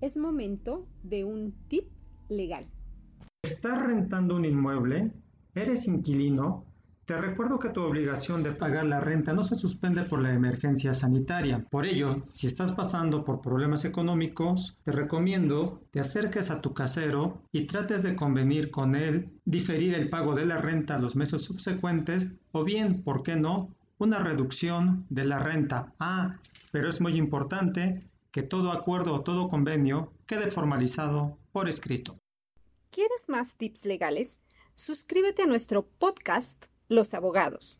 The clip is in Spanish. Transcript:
es momento de un tip legal. ¿Estás rentando un inmueble? ¿Eres inquilino? Te recuerdo que tu obligación de pagar la renta no se suspende por la emergencia sanitaria. Por ello, si estás pasando por problemas económicos, te recomiendo te acerques a tu casero y trates de convenir con él, diferir el pago de la renta los meses subsecuentes o bien, ¿por qué no?, una reducción de la renta. Ah, pero es muy importante que todo acuerdo o todo convenio quede formalizado por escrito. ¿Quieres más tips legales? Suscríbete a nuestro podcast Los Abogados.